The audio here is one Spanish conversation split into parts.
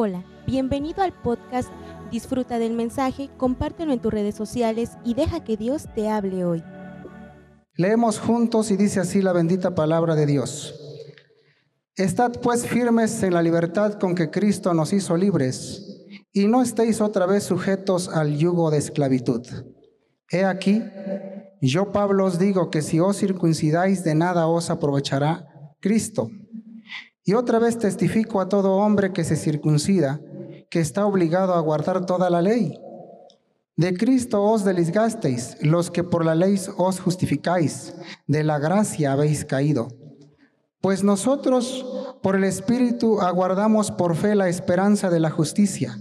Hola, bienvenido al podcast Disfruta del mensaje, compártelo en tus redes sociales y deja que Dios te hable hoy. Leemos juntos y dice así la bendita palabra de Dios. Estad pues firmes en la libertad con que Cristo nos hizo libres, y no estéis otra vez sujetos al yugo de esclavitud. He aquí, yo Pablo os digo que si os circuncidáis de nada os aprovechará Cristo. Y otra vez testifico a todo hombre que se circuncida, que está obligado a guardar toda la ley. De Cristo os delisgasteis, los que por la ley os justificáis, de la gracia habéis caído. Pues nosotros por el Espíritu aguardamos por fe la esperanza de la justicia,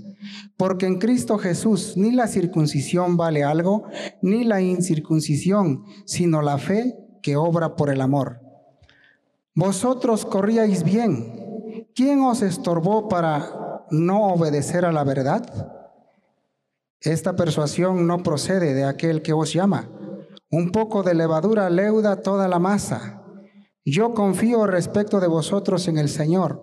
porque en Cristo Jesús ni la circuncisión vale algo, ni la incircuncisión, sino la fe que obra por el amor. Vosotros corríais bien. ¿Quién os estorbó para no obedecer a la verdad? Esta persuasión no procede de aquel que os llama. Un poco de levadura leuda toda la masa. Yo confío respecto de vosotros en el Señor,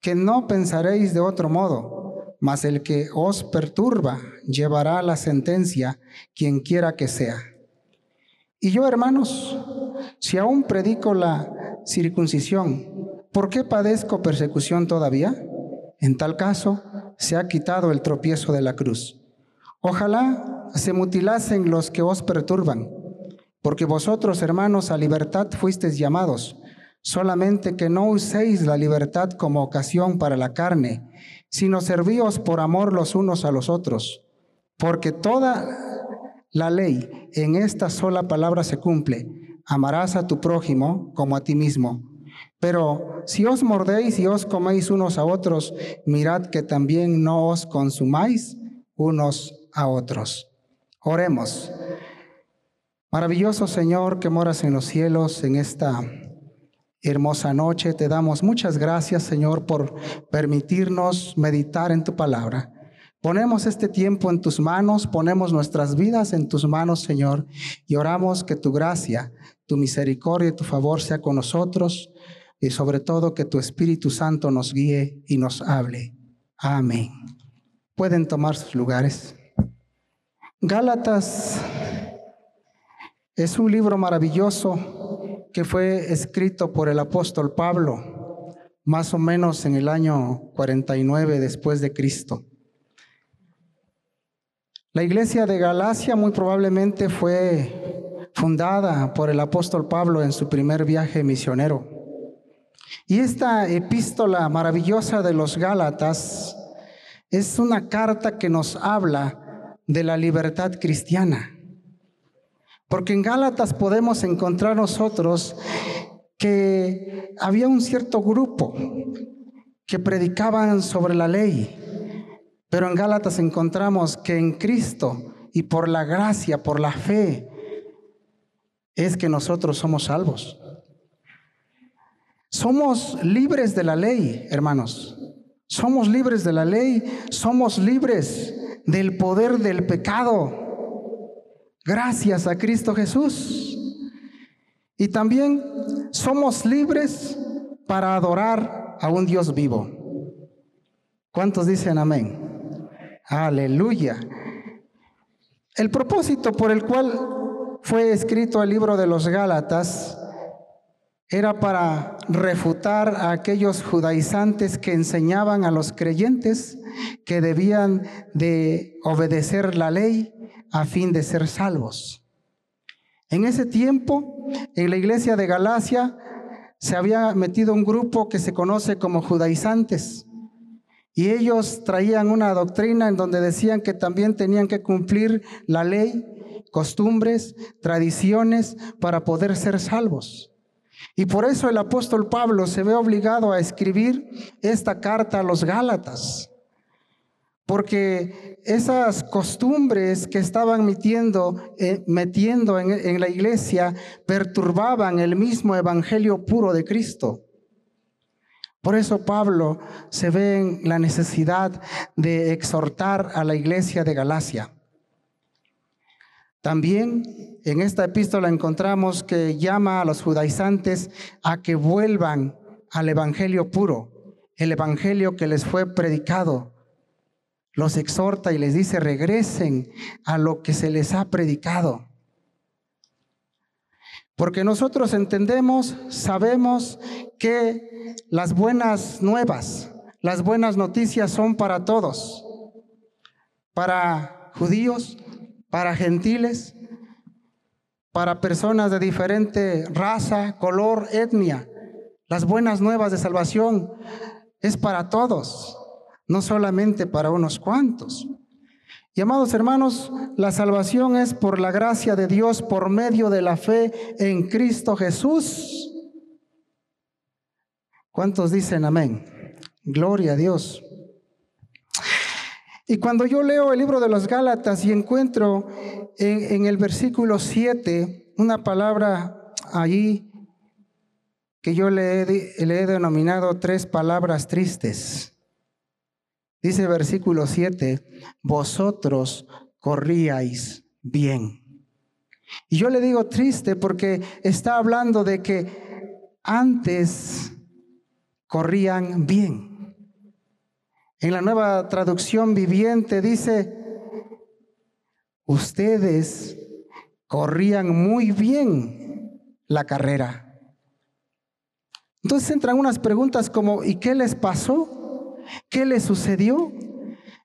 que no pensaréis de otro modo, mas el que os perturba llevará la sentencia, quien quiera que sea. Y yo, hermanos, si aún predico la circuncisión, ¿por qué padezco persecución todavía? En tal caso, se ha quitado el tropiezo de la cruz. Ojalá se mutilasen los que os perturban, porque vosotros, hermanos, a libertad fuisteis llamados, solamente que no uséis la libertad como ocasión para la carne, sino servíos por amor los unos a los otros, porque toda la ley en esta sola palabra se cumple amarás a tu prójimo como a ti mismo. Pero si os mordéis y os coméis unos a otros, mirad que también no os consumáis unos a otros. Oremos. Maravilloso Señor que moras en los cielos en esta hermosa noche, te damos muchas gracias Señor por permitirnos meditar en tu palabra. Ponemos este tiempo en tus manos, ponemos nuestras vidas en tus manos, Señor, y oramos que tu gracia, tu misericordia y tu favor sea con nosotros y sobre todo que tu Espíritu Santo nos guíe y nos hable. Amén. Pueden tomar sus lugares. Gálatas es un libro maravilloso que fue escrito por el apóstol Pablo, más o menos en el año 49 después de Cristo. La iglesia de Galacia muy probablemente fue fundada por el apóstol Pablo en su primer viaje misionero. Y esta epístola maravillosa de los Gálatas es una carta que nos habla de la libertad cristiana. Porque en Gálatas podemos encontrar nosotros que había un cierto grupo que predicaban sobre la ley, pero en Gálatas encontramos que en Cristo y por la gracia, por la fe, es que nosotros somos salvos. Somos libres de la ley, hermanos. Somos libres de la ley, somos libres del poder del pecado. Gracias a Cristo Jesús. Y también somos libres para adorar a un Dios vivo. ¿Cuántos dicen amén? Aleluya. El propósito por el cual fue escrito el libro de los Gálatas era para refutar a aquellos judaizantes que enseñaban a los creyentes que debían de obedecer la ley a fin de ser salvos. En ese tiempo, en la iglesia de Galacia, se había metido un grupo que se conoce como judaizantes. Y ellos traían una doctrina en donde decían que también tenían que cumplir la ley, costumbres, tradiciones para poder ser salvos. Y por eso el apóstol Pablo se ve obligado a escribir esta carta a los Gálatas. Porque esas costumbres que estaban metiendo, eh, metiendo en la iglesia perturbaban el mismo evangelio puro de Cristo. Por eso Pablo se ve en la necesidad de exhortar a la iglesia de Galacia. También en esta epístola encontramos que llama a los judaizantes a que vuelvan al evangelio puro, el evangelio que les fue predicado. Los exhorta y les dice, regresen a lo que se les ha predicado. Porque nosotros entendemos, sabemos que las buenas nuevas, las buenas noticias son para todos, para judíos, para gentiles, para personas de diferente raza, color, etnia. Las buenas nuevas de salvación es para todos, no solamente para unos cuantos. Y amados hermanos, la salvación es por la gracia de Dios por medio de la fe en Cristo Jesús. ¿Cuántos dicen amén? Gloria a Dios. Y cuando yo leo el libro de los Gálatas y encuentro en, el versículo 7 una palabra allí que yo le he denominado tres palabras tristes. Dice versículo 7, vosotros corríais bien. Y yo le digo triste porque está hablando de que antes corrían bien. En la nueva traducción viviente dice, ustedes corrían muy bien la carrera. Entonces entran unas preguntas como, ¿y qué les pasó? ¿Qué les sucedió?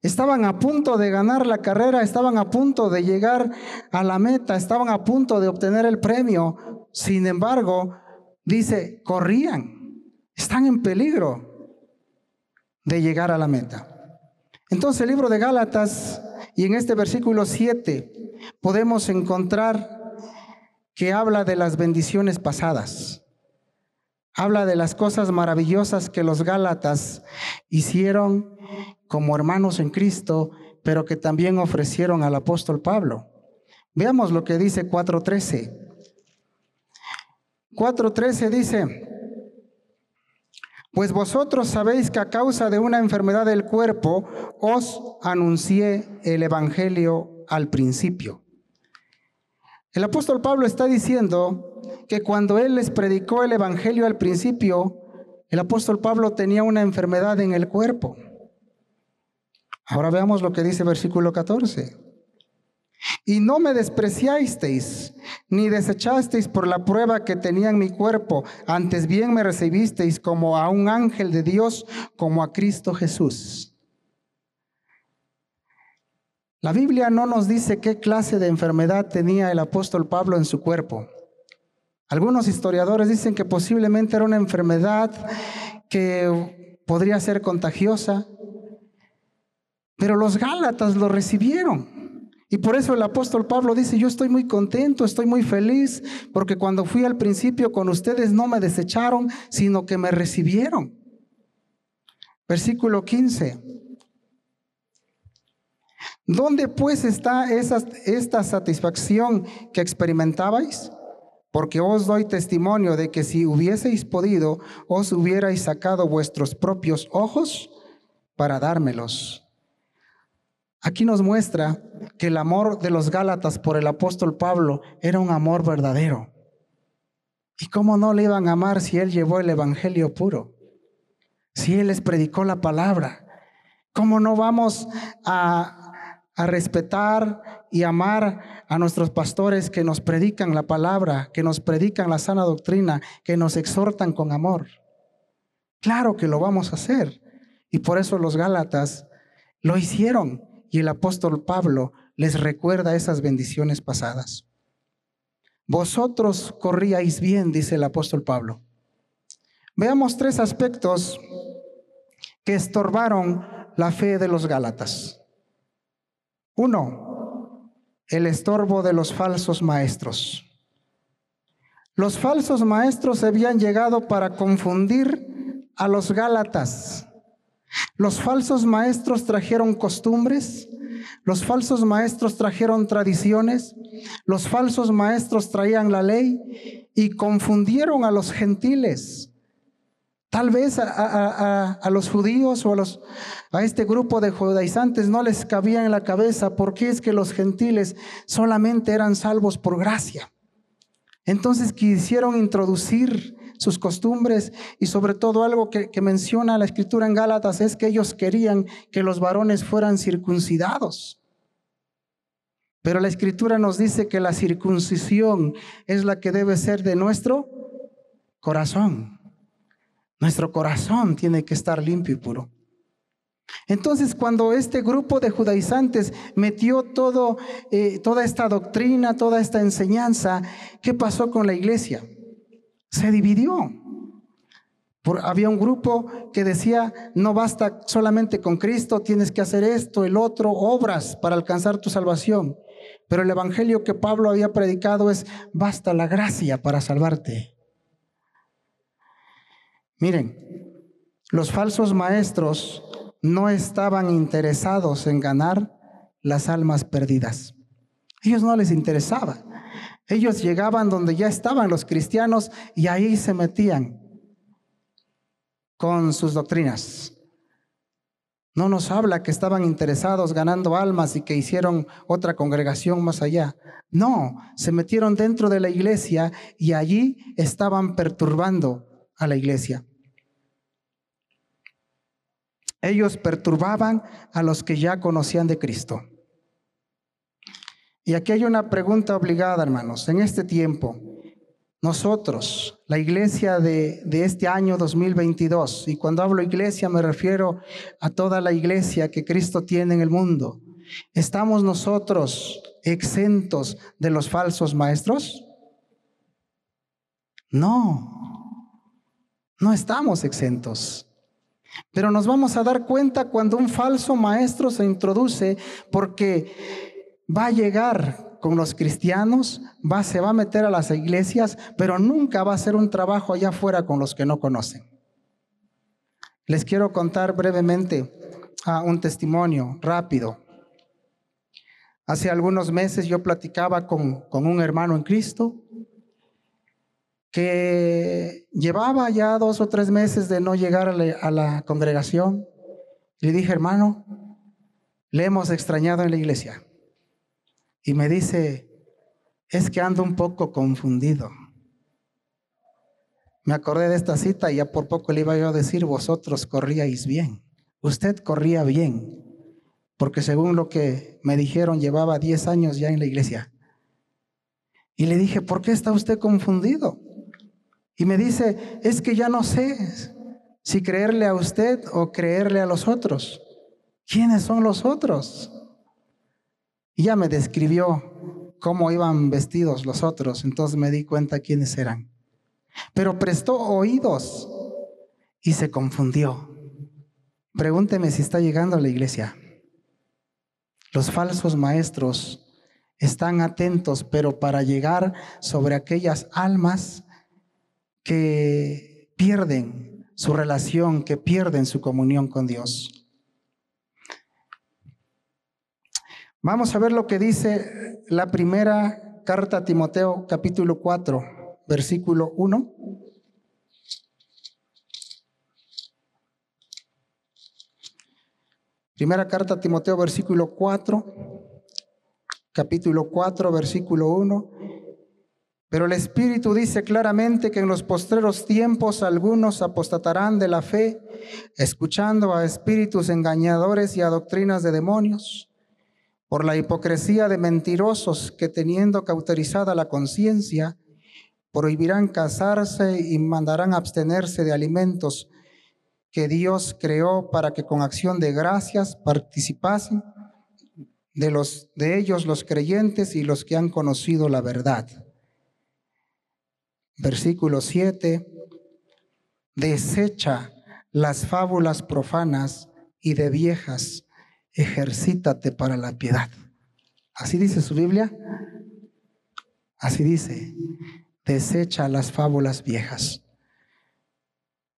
Estaban a punto de ganar la carrera, estaban a punto de llegar a la meta, estaban a punto de obtener el premio. Sin embargo, dice, corrían, están en peligro de llegar a la meta. Entonces el libro de Gálatas y en este versículo 7 podemos encontrar que habla de las bendiciones pasadas habla de las cosas maravillosas que los Gálatas hicieron como hermanos en Cristo, pero que también ofrecieron al apóstol Pablo. Veamos lo que dice 4.13. 4.13 dice, pues vosotros sabéis que a causa de una enfermedad del cuerpo os anuncié el Evangelio al principio. El apóstol Pablo está diciendo que cuando él les predicó el Evangelio al principio, el apóstol Pablo tenía una enfermedad en el cuerpo. Ahora veamos lo que dice versículo 14. Y no me despreciasteis, ni desechasteis por la prueba que tenía en mi cuerpo, antes bien me recibisteis como a un ángel de Dios, como a Cristo Jesús. La Biblia no nos dice qué clase de enfermedad tenía el apóstol Pablo en su cuerpo. Algunos historiadores dicen que posiblemente era una enfermedad que podría ser contagiosa, pero los Gálatas lo recibieron. Y por eso el apóstol Pablo dice, yo estoy muy contento, estoy muy feliz, porque cuando fui al principio con ustedes no me desecharon, sino que me recibieron. Versículo 15. ¿Dónde pues está esa, esta satisfacción que experimentabais? Porque os doy testimonio de que si hubieseis podido, os hubierais sacado vuestros propios ojos para dármelos. Aquí nos muestra que el amor de los Gálatas por el apóstol Pablo era un amor verdadero. ¿Y cómo no le iban a amar si él llevó el Evangelio puro? Si él les predicó la palabra. ¿Cómo no vamos a a respetar y amar a nuestros pastores que nos predican la palabra, que nos predican la sana doctrina, que nos exhortan con amor. Claro que lo vamos a hacer. Y por eso los Gálatas lo hicieron y el apóstol Pablo les recuerda esas bendiciones pasadas. Vosotros corríais bien, dice el apóstol Pablo. Veamos tres aspectos que estorbaron la fe de los Gálatas. Uno, el estorbo de los falsos maestros. Los falsos maestros habían llegado para confundir a los Gálatas. Los falsos maestros trajeron costumbres, los falsos maestros trajeron tradiciones, los falsos maestros traían la ley y confundieron a los gentiles. Tal vez a, los judíos o a, este grupo de judaizantes no les cabía en la cabeza por qué es que los gentiles solamente eran salvos por gracia. Entonces quisieron introducir sus costumbres y sobre todo algo que, menciona la escritura en Gálatas es que ellos querían que los varones fueran circuncidados. Pero la escritura nos dice que la circuncisión es la que debe ser de nuestro corazón. Nuestro corazón tiene que estar limpio y puro. Entonces, cuando este grupo de judaizantes metió todo, eh, toda esta doctrina, toda esta enseñanza, ¿qué pasó con la iglesia? Se dividió. había un grupo que decía, no basta solamente con Cristo, tienes que hacer esto, el otro, obras para alcanzar tu salvación. Pero el evangelio que Pablo había predicado es, basta la gracia para salvarte. Miren, los falsos maestros no estaban interesados en ganar las almas perdidas. Ellos no les interesaba. Ellos llegaban donde ya estaban los cristianos y ahí se metían con sus doctrinas. No nos habla que estaban interesados ganando almas y que hicieron otra congregación más allá. No, se metieron dentro de la iglesia y allí estaban perturbando a la iglesia. Ellos perturbaban a los que ya conocían de Cristo. Y aquí hay una pregunta obligada, hermanos. En este tiempo, nosotros, la iglesia de, de, este año 2022, y cuando hablo iglesia me refiero a toda la iglesia que Cristo tiene en el mundo, ¿estamos nosotros exentos de los falsos maestros? No, no estamos exentos. Pero nos vamos a dar cuenta cuando un falso maestro se introduce porque va a llegar con los cristianos, va, se va a meter a las iglesias, pero nunca va a hacer un trabajo allá afuera con los que no conocen. Les quiero contar brevemente a un testimonio rápido. Hace algunos meses yo platicaba con, con un hermano en Cristo que llevaba ya dos o tres meses de no llegar a la, congregación. Le dije, hermano, le hemos extrañado en la iglesia. Y me dice, es que ando un poco confundido. Me acordé de esta cita y ya por poco le iba yo a decir, vosotros corríais bien. Usted corría bien, porque según lo que me dijeron, llevaba 10 años ya en la iglesia. Y le dije, ¿por qué está usted confundido? Y me dice, es que ya no sé si creerle a usted o creerle a los otros. ¿Quiénes son los otros? Y ya me describió cómo iban vestidos los otros, entonces me di cuenta quiénes eran. Pero prestó oídos y se confundió. Pregúnteme si está llegando a la iglesia. Los falsos maestros están atentos, pero para llegar sobre aquellas almas que pierden su relación, que pierden su comunión con Dios. Vamos a ver lo que dice la primera carta a Timoteo capítulo 4, versículo 1. Primera carta a Timoteo, versículo 4, capítulo 4, versículo 1. Pero el Espíritu dice claramente que en los postreros tiempos algunos apostatarán de la fe, escuchando a espíritus engañadores y a doctrinas de demonios, por la hipocresía de mentirosos que teniendo cauterizada la conciencia, prohibirán casarse y mandarán abstenerse de alimentos que Dios creó para que con acción de gracias participasen de los de ellos los creyentes y los que han conocido la verdad. Versículo 7. Desecha las fábulas profanas y de viejas, ejercítate para la piedad. Así dice su Biblia. Así dice, desecha las fábulas viejas.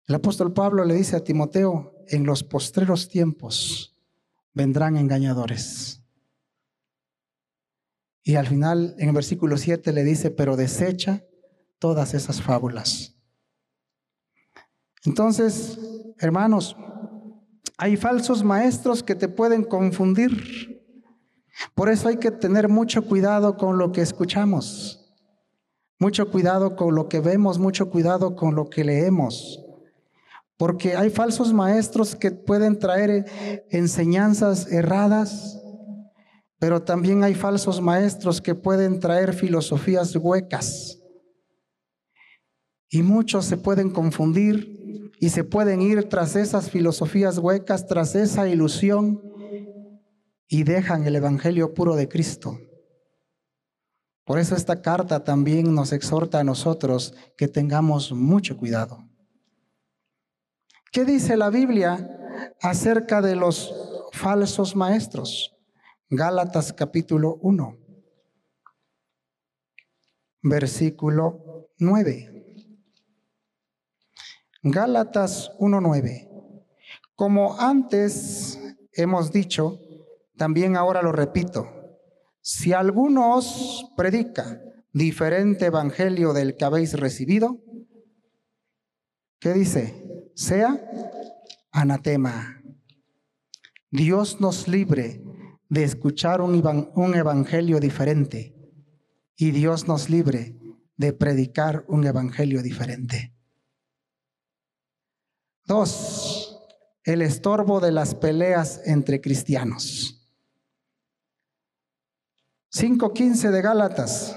El apóstol Pablo le dice a Timoteo, en los postreros tiempos vendrán engañadores. Y al final, en el versículo 7 le dice, pero desecha todas esas fábulas. Entonces, hermanos, hay falsos maestros que te pueden confundir. Por eso hay que tener mucho cuidado con lo que escuchamos. mucho cuidado con lo que vemos, mucho cuidado con lo que leemos. Porque hay falsos maestros que pueden traer enseñanzas erradas, pero también hay falsos maestros que pueden traer filosofías huecas. Y muchos se pueden confundir y se pueden ir tras esas filosofías huecas, tras esa ilusión, y dejan el Evangelio puro de Cristo. Por eso esta carta también nos exhorta a nosotros que tengamos mucho cuidado. ¿Qué dice la Biblia acerca de los falsos maestros? Gálatas capítulo 1, versículo 9. Gálatas 1.9. Como antes hemos dicho, también ahora lo repito, si alguno os predica diferente evangelio del que habéis recibido, ¿qué dice? sea anatema. Dios nos libre de escuchar un, evangelio diferente y Dios nos libre de predicar un evangelio diferente. Dos, el estorbo de las peleas entre cristianos. 5.15 de Gálatas.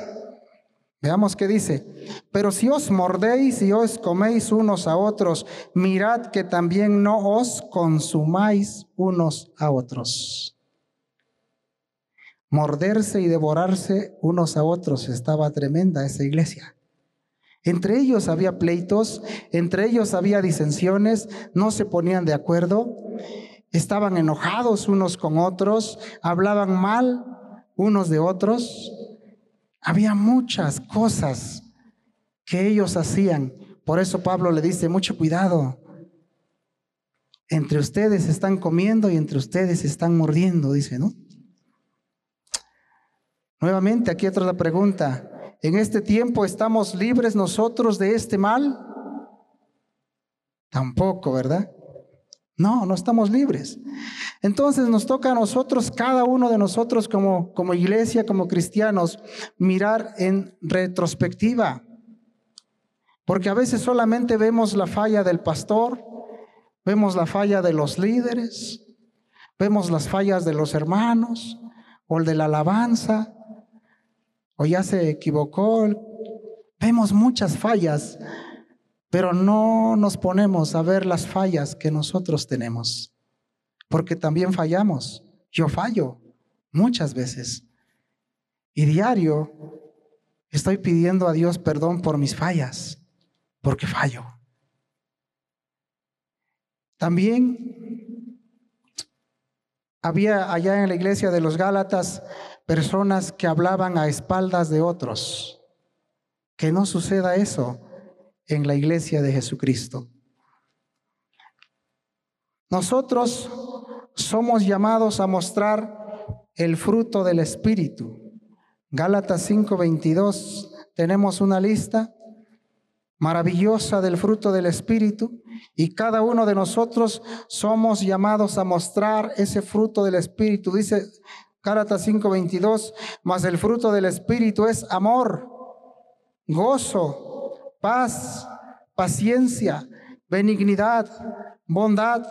Veamos qué dice. Pero si os mordéis y os coméis unos a otros, mirad que también no os consumáis unos a otros. Morderse y devorarse unos a otros estaba tremenda esa iglesia. Entre ellos había pleitos, entre ellos había disensiones, no se ponían de acuerdo, estaban enojados unos con otros, hablaban mal unos de otros. Había muchas cosas que ellos hacían. Por eso Pablo le dice, mucho cuidado. Entre ustedes están comiendo y entre ustedes están mordiendo, dice, ¿no? Nuevamente, aquí otra pregunta. ¿En este tiempo estamos libres nosotros de este mal? Tampoco, ¿verdad? No, no estamos libres. Entonces nos toca a nosotros, cada uno de nosotros como, como iglesia, como cristianos, mirar en retrospectiva. Porque a veces solamente vemos la falla del pastor, vemos la falla de los líderes, vemos las fallas de los hermanos o el de la alabanza, o ya se equivocó. Vemos muchas fallas pero no nos ponemos a ver las fallas que nosotros tenemos, porque también fallamos. Yo fallo muchas veces. Y diario estoy pidiendo a Dios perdón por mis fallas, porque fallo. También había allá en la iglesia de los Gálatas personas que hablaban a espaldas de otros. Que no suceda eso en la iglesia de Jesucristo. Nosotros somos llamados a mostrar el fruto del Espíritu. Gálatas 5:22, tenemos una lista maravillosa del fruto del Espíritu y cada uno de nosotros somos llamados a mostrar ese fruto del Espíritu. Dice Gálatas 5:22, mas el fruto del Espíritu es amor, gozo, paz, paciencia, benignidad, bondad,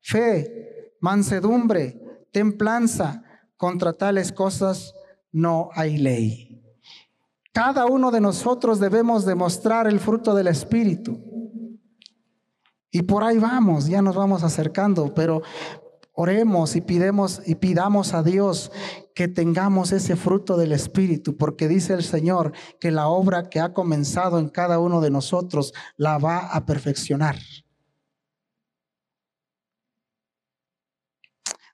fe, mansedumbre, templanza. Contra tales cosas no hay ley. Cada uno de nosotros debemos demostrar el fruto del Espíritu. Y por ahí vamos, ya nos vamos acercando, pero Oremos y pidemos y pidamos a Dios que tengamos ese fruto del Espíritu, porque dice el Señor que la obra que ha comenzado en cada uno de nosotros la va a perfeccionar.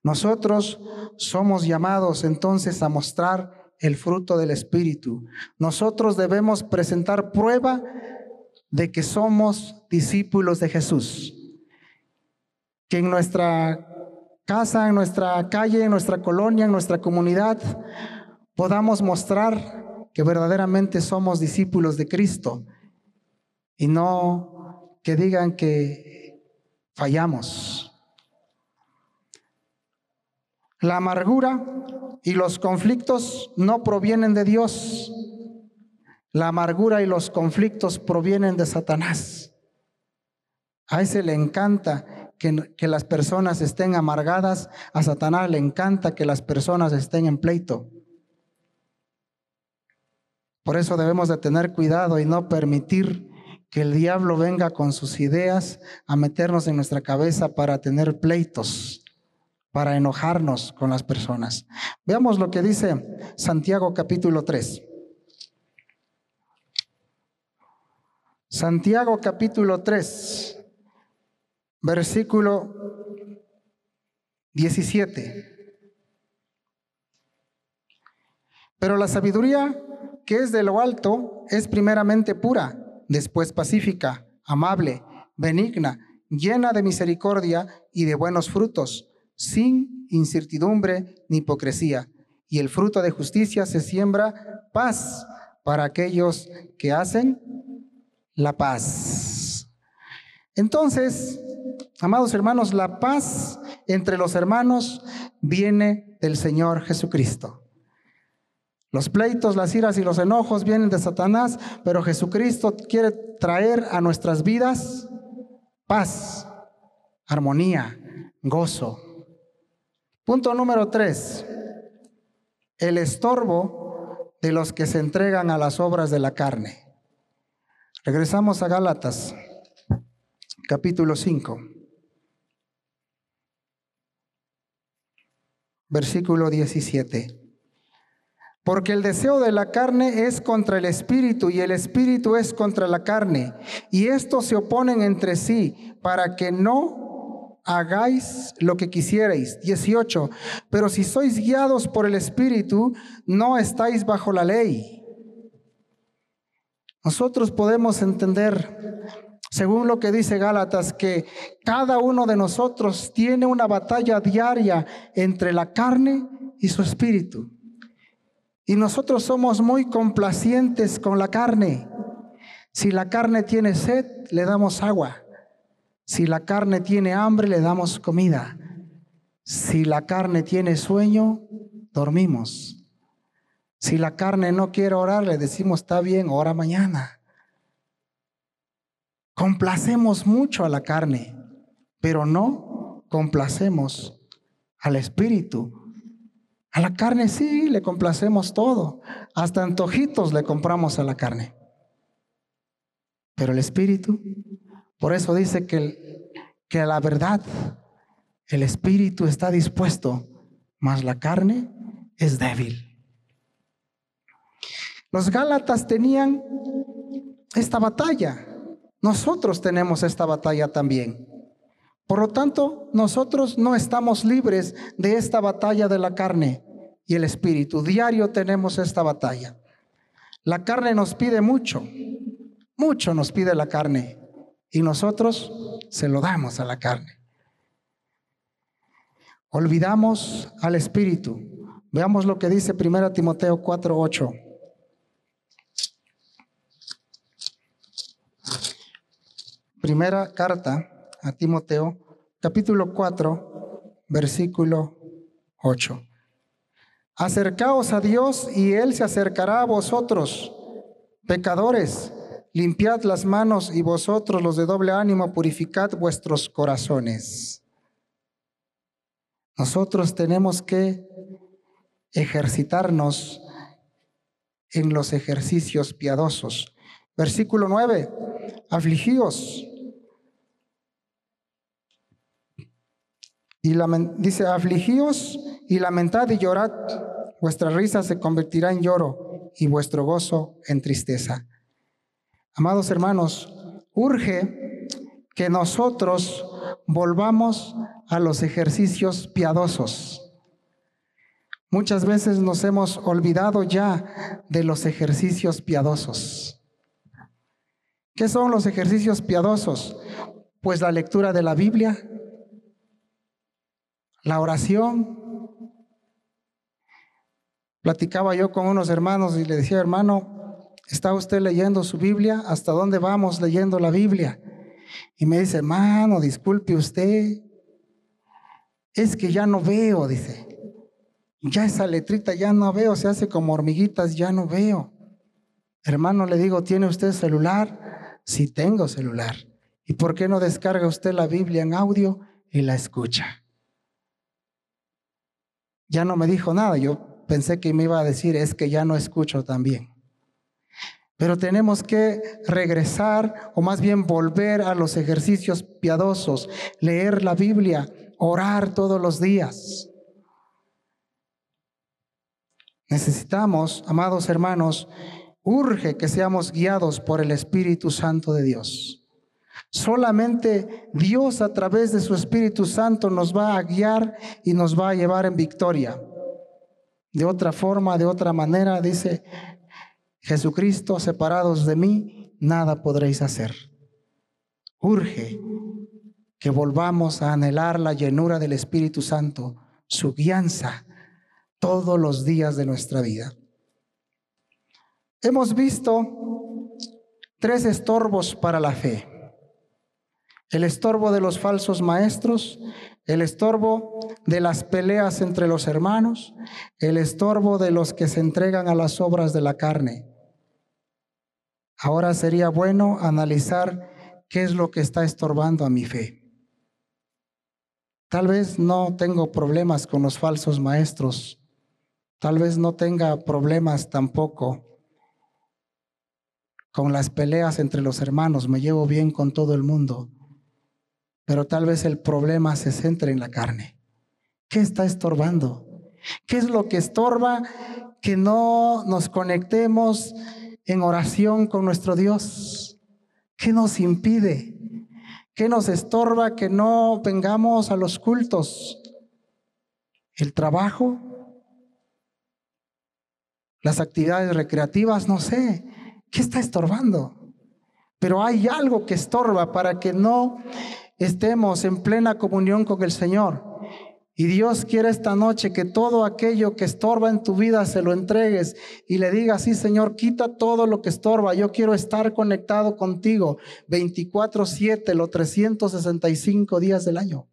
Nosotros somos llamados entonces a mostrar el fruto del Espíritu. Nosotros debemos presentar prueba de que somos discípulos de Jesús. Que en nuestra casa, en nuestra calle, en nuestra colonia, en nuestra comunidad, podamos mostrar que verdaderamente somos discípulos de Cristo y no que digan que fallamos. La amargura y los conflictos no provienen de Dios. La amargura y los conflictos provienen de Satanás. A ese le encanta que, las personas estén amargadas, a Satanás le encanta que las personas estén en pleito. Por eso debemos de tener cuidado y no permitir que el diablo venga con sus ideas a meternos en nuestra cabeza para tener pleitos, para enojarnos con las personas. Veamos lo que dice Santiago capítulo 3. Santiago capítulo 3, versículo 17. Pero la sabiduría que es de lo alto es primeramente pura después pacífica, amable, benigna, llena de misericordia y de buenos frutos, sin incertidumbre ni hipocresía. Y el fruto de justicia se siembra paz para aquellos que hacen la paz. Entonces, amados hermanos, la paz entre los hermanos viene del Señor Jesucristo. Los pleitos, las iras y los enojos vienen de Satanás, pero Jesucristo quiere traer a nuestras vidas paz, armonía, gozo. Punto número tres, el estorbo de los que se entregan a las obras de la carne. Regresamos a Gálatas, capítulo 5, versículo 17. Porque el deseo de la carne es contra el espíritu y el espíritu es contra la carne. Y estos se oponen entre sí para que no hagáis lo que quisierais. 18. Pero si sois guiados por el espíritu, no estáis bajo la ley. Nosotros podemos entender, según lo que dice Gálatas, que cada uno de nosotros tiene una batalla diaria entre la carne y su espíritu. Y nosotros somos muy complacientes con la carne. Si la carne tiene sed, le damos agua. Si la carne tiene hambre, le damos comida. Si la carne tiene sueño, dormimos. Si la carne no quiere orar, le decimos, está bien, ora mañana. Complacemos mucho a la carne, pero no complacemos al espíritu. A la carne sí, le complacemos todo. Hasta antojitos le compramos a la carne. Pero el espíritu, por eso dice que, que la verdad, el espíritu está dispuesto, mas la carne es débil. Los Gálatas tenían esta batalla. Nosotros tenemos esta batalla también. Por lo tanto, nosotros no estamos libres de esta batalla de la carne y el espíritu. Diario tenemos esta batalla. La carne nos pide mucho, mucho nos pide la carne y nosotros se lo damos a la carne. Olvidamos al espíritu. Veamos lo que dice 1 Timoteo 4:8. Primera carta a Timoteo, capítulo 4, versículo 8. Acercaos a Dios y Él se acercará a vosotros, pecadores. Limpiad las manos y vosotros los de doble ánimo, purificad vuestros corazones. Nosotros tenemos que ejercitarnos en los ejercicios piadosos. Versículo 9, afligíos. Y dice, afligíos y lamentad y llorad, vuestra risa se convertirá en lloro y vuestro gozo en tristeza. Amados hermanos, urge que nosotros volvamos a los ejercicios piadosos. Muchas veces nos hemos olvidado ya de los ejercicios piadosos. ¿Qué son los ejercicios piadosos? Pues la lectura de la Biblia, la oración, Platicaba yo con unos hermanos y le decía, hermano, ¿está usted leyendo su Biblia? ¿Hasta dónde vamos leyendo la Biblia? Y me dice, hermano, disculpe usted, es que ya no veo, dice. Ya esa letrita ya no veo, se hace como hormiguitas, ya no veo. Hermano, le digo, ¿tiene usted celular? Sí tengo celular. ¿Y por qué no descarga usted la Biblia en audio y la escucha? Ya no me dijo nada, yo pensé que me iba a decir, es que ya no escucho también. Pero tenemos que regresar o más bien volver a los ejercicios piadosos, leer la Biblia, orar todos los días. Necesitamos, amados hermanos, urge que seamos guiados por el Espíritu Santo de Dios. Solamente Dios a través de su Espíritu Santo nos va a guiar y nos va a llevar en victoria. De otra forma, de otra manera, dice Jesucristo, separados de mí, nada podréis hacer. Urge que volvamos a anhelar la llenura del Espíritu Santo, su guianza todos los días de nuestra vida. Hemos visto tres estorbos para la fe. El estorbo de los falsos maestros, el estorbo de las peleas entre los hermanos, el estorbo de los que se entregan a las obras de la carne. Ahora sería bueno analizar qué es lo que está estorbando a mi fe. Tal vez no tengo problemas con los falsos maestros, tal vez no tenga problemas tampoco con las peleas entre los hermanos, me llevo bien con todo el mundo, pero tal vez el problema se centre en la carne. ¿Qué está estorbando? ¿Qué es lo que estorba que no nos conectemos en oración con nuestro Dios? ¿Qué nos impide? ¿Qué nos estorba que no vengamos a los cultos? ¿El trabajo? ¿Las actividades recreativas? No sé. ¿Qué está estorbando? Pero hay algo que estorba para que no estemos en plena comunión con el Señor. Y Dios quiere esta noche que todo aquello que estorba en tu vida se lo entregues y le digas, sí Señor, quita todo lo que estorba. Yo quiero estar conectado contigo 24/7, los 365 días del año.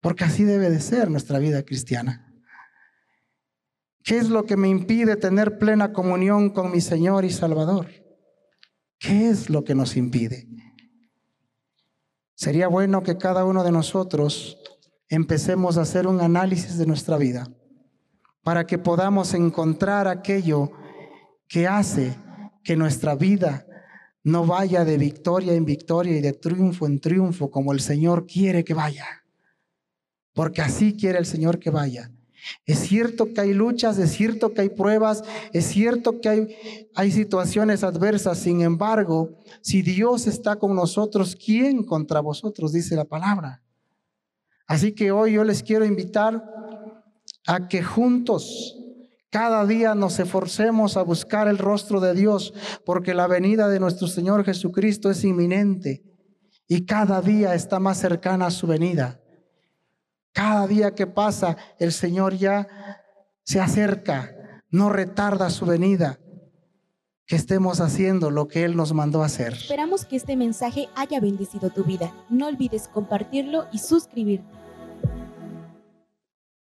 Porque así debe de ser nuestra vida cristiana. ¿Qué es lo que me impide tener plena comunión con mi Señor y Salvador? ¿Qué es lo que nos impide? Sería bueno que cada uno de nosotros empecemos a hacer un análisis de nuestra vida para que podamos encontrar aquello que hace que nuestra vida no vaya de victoria en victoria y de triunfo en triunfo como el Señor quiere que vaya. Porque así quiere el Señor que vaya. Es cierto que hay luchas, es cierto que hay pruebas, es cierto que hay, hay situaciones adversas. Sin embargo, si Dios está con nosotros, ¿quién contra vosotros? Dice la palabra. Así que hoy yo les quiero invitar a que juntos cada día nos esforcemos a buscar el rostro de Dios, porque la venida de nuestro Señor Jesucristo es inminente y cada día está más cercana a su venida. Cada día que pasa, el Señor ya se acerca, no retarda su venida que estemos haciendo lo que Él nos mandó hacer. Esperamos que este mensaje haya bendecido tu vida. No olvides compartirlo y suscribirte.